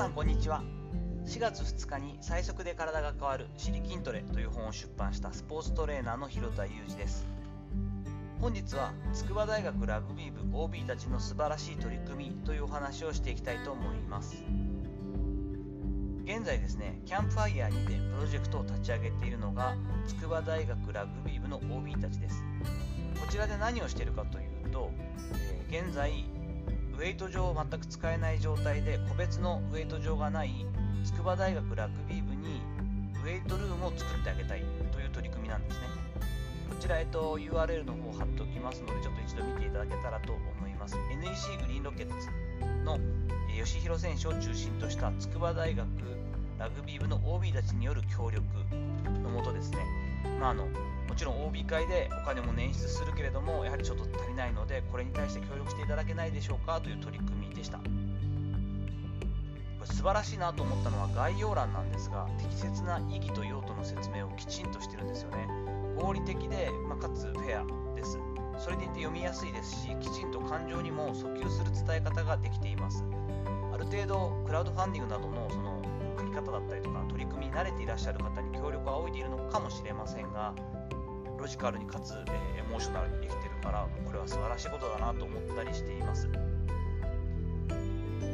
さんこんにちは。4月2日に最速で体が変わる「シリ筋トレ」という本を出版したスポーツトレーナーの広田裕二です。本日は筑波大学ラグビー部 OB たちの素晴らしい取り組みというお話をしていきたいと思います。現在ですねキャンプファイヤーにてプロジェクトを立ち上げているのが筑波大学ラグビー部の OB たちです。こちらで何をしているかというと、え、現在ウェイト場を全く使えない状態で個別のウェイト場がない筑波大学ラグビー部にウェイトルームを作ってあげたいという取り組みなんですね。こちら、えっと、URL の方を貼っておきますのでちょっと一度見ていただけたらと思います。NEC グリーンロケッツの吉弘選手を中心とした筑波大学ラグビー部の OB たちによる協力のもとですね、まあ、あのもちろん OB 会でお金も捻出するれどもやはりちょっと足りないのでこれに対して協力していただけないでしょうかという取り組みでした。これ素晴らしいなと思ったのは概要欄なんですが適切な意義と用途の説明をきちんとしてるんですよね。合理的で、まあ、かつフェアです。それでいて読みやすいですしきちんと感情にも訴求する伝え方ができています。ある程度クラウドファンディングなどのその書き方だったりとか取り組みに慣れていらっしゃる方に協力を仰いでいるのかもしれませんがロジカルにかつ、えエモーショナルにできてるからこれは素晴らしいことだなと思ったりしています。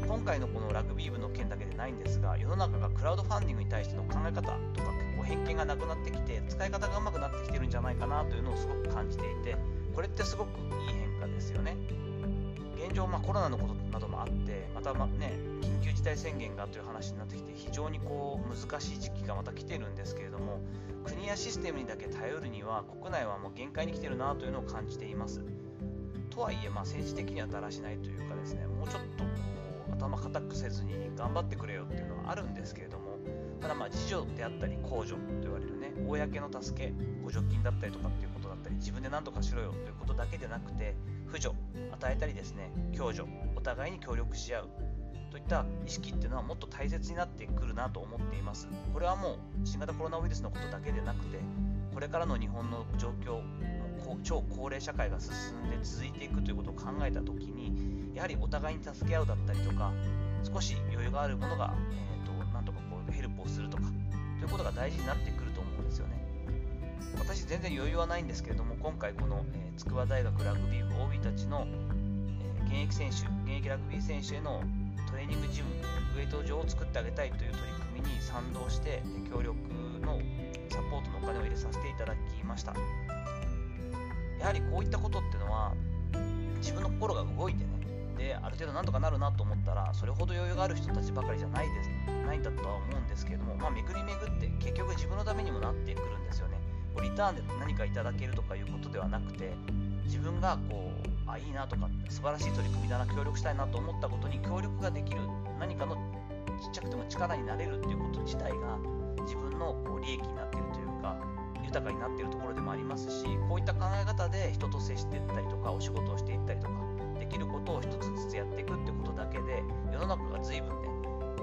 今回のこのラグビー部の件だけでないんですが世の中がクラウドファンディングに対しての考え方とか結構偏見がなくなってきて使い方がうまくなってきてるんじゃないかなというのをすごく感じていてこれってすごくいい変化ですよね。現状、まあ、コロナのことなどもあってまた、まね、緊急事態宣言がという話になってきて非常にこう難しい時期がまた来てるんですけれども国やシステムにだけ頼るには国内はもう限界に来てるなというのを感じています。とはいえ、まあ、政治的にはだらしないというかですねもうちょっとこう頭固くせずに頑張ってくれよっていうのはあるんですけれどもただまあ自助であったり控除と言われるね公の助け補助金だったりとかっていうことったり自分で何とかしろよということだけでなくて扶助与えたりですね共助お互いに協力し合うといった意識っていうのはもっと大切になってくるなと思っています。これはもう新型コロナウイルスのことだけでなくてこれからの日本の状況超高齢社会が進んで続いていくということを考えた時にやはりお互いに助け合うだったりとか少し余裕があるものが、えーと、なんとかこうヘルプをするとかということが大事になってくる私全然余裕はないんですけれども今回この、えー、筑波大学ラグビー部 OB たちの、えー、現役選手現役ラグビー選手へのトレーニングジムウェイト場を作ってあげたいという取り組みに賛同して協力のサポートのお金を入れさせていただきました。やはりこういったことっていうのは自分の心が動いてねである程度なんとかなるなと思ったらそれほど余裕がある人たちばかりじゃないですないんだとは思うんですけれども、まあ、巡り巡って結局自分のためにもなってくるんですよね。こうリターンで何かいただけるとかいうことではなくて自分がこうあいいなとか素晴らしい取り組みだな協力したいなと思ったことに協力ができる何かのちっちゃくても力になれるっていうこと自体が自分のこう利益になっているというか豊かになっているところでもありますしこういった考え方で人と接していったりとかお仕事をしていったりとかできることを一つずつやっていくってことだけで世の中が随分ね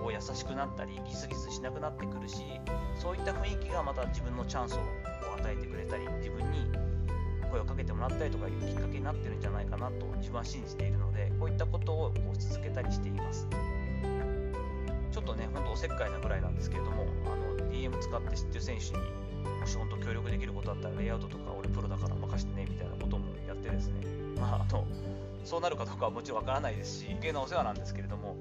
こう優しくなったりギスギスしなくなってくるしそういった雰囲気がまた自分のチャンスを与えてくれたり自分に声をかけてもらったりとかいうきっかけになってるんじゃないかなと自分は信じているのでこういったことをこう続けたりしています。ちょっとねほんとおせっかいなぐらいなんですけれどもあの DM 使って知ってる選手にもし本当協力できることだったらレイアウトとか俺プロだから任してねみたいなこともやってですね。まああのそうなるかどうかはもちろんわからないですし余計なお世話なんですけれども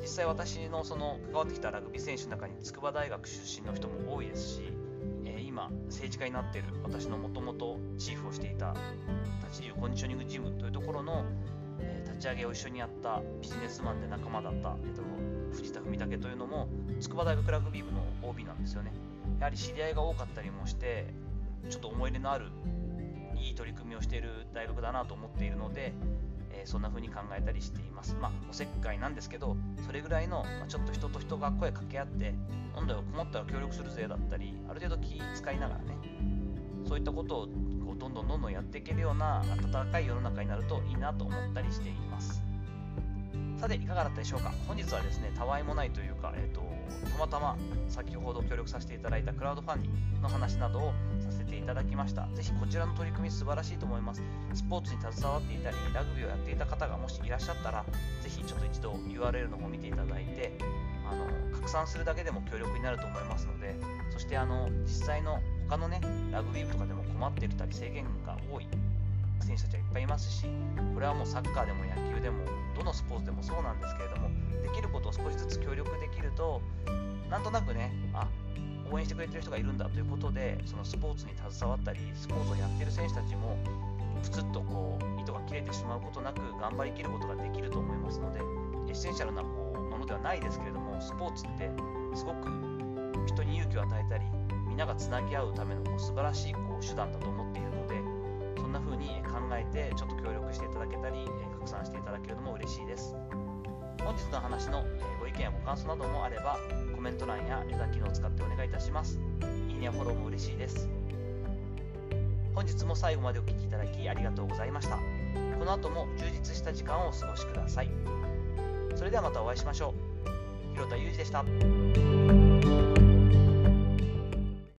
実際私のその関わってきたラグビー選手の中に筑波大学出身の人も多いですしえ今政治家になっている私のもともとチーフをしていた立ち流コンディショニングジムというところの、えー、立ち上げを一緒にやったビジネスマンで仲間だった、えーと、藤田文武というのも筑波大学ラグビー部の OB なんですよね。やはり知り合いが多かったりもしてちょっと思い入れのあるいい取り組みをしている大学だなと思っているので、えー、そんな風に考えたりしています。まあ、おせっかいなんですけど、それぐらいの、まあ、ちょっと人と人が声かけ合って、温度が困ったら協力するぜだったり、ある程度気使いながらね、そういったことをこうどんどんどんどんやっていけるような温かい世の中になるといいなと思ったりしています。さて、いかがだったでしょうか？本日はですね、たわいもないというか、えっ、ー、と、たまたま先ほど協力させていただいたクラウドファンディングの話などをさせていただきました。ぜひこちらの取り組み素晴らしいと思います。スポーツに携わっていたりラグビーをやっていた方がもしいらっしゃったらぜひちょっと一度 URL の方を見ていただいてあの拡散するだけでも協力になると思いますのでそしてあの実際の他のねラグビー部とかでも困っていたり制限が多い。選手たちはいっぱいいますしこれはもうサッカーでも野球でもどのスポーツでもそうなんですけれどもできることを少しずつ協力できるとなんとなくねあ応援してくれてる人がいるんだということでそのスポーツに携わったりスポーツをやってる選手たちもプツッとこう糸が切れてしまうことなく頑張りきることができると思いますのでエッセンシャルなこうものではないですけれどもスポーツってすごく人に勇気を与えたりみんながつなぎ合うためのこう素晴らしいこう手段だと思っているのでそんな風に考えてちょっと協力していただけたり拡散していただけるのも嬉しいです。本日の話のご意見やご感想などもあればコメント欄やレター機能を使ってお願いいたします。いいねやフォローも嬉しいです。本日も最後までお聴きいただきありがとうございました。この後も充実した時間をお過ごしください。それではまたお会いしましょう。広田裕二でした。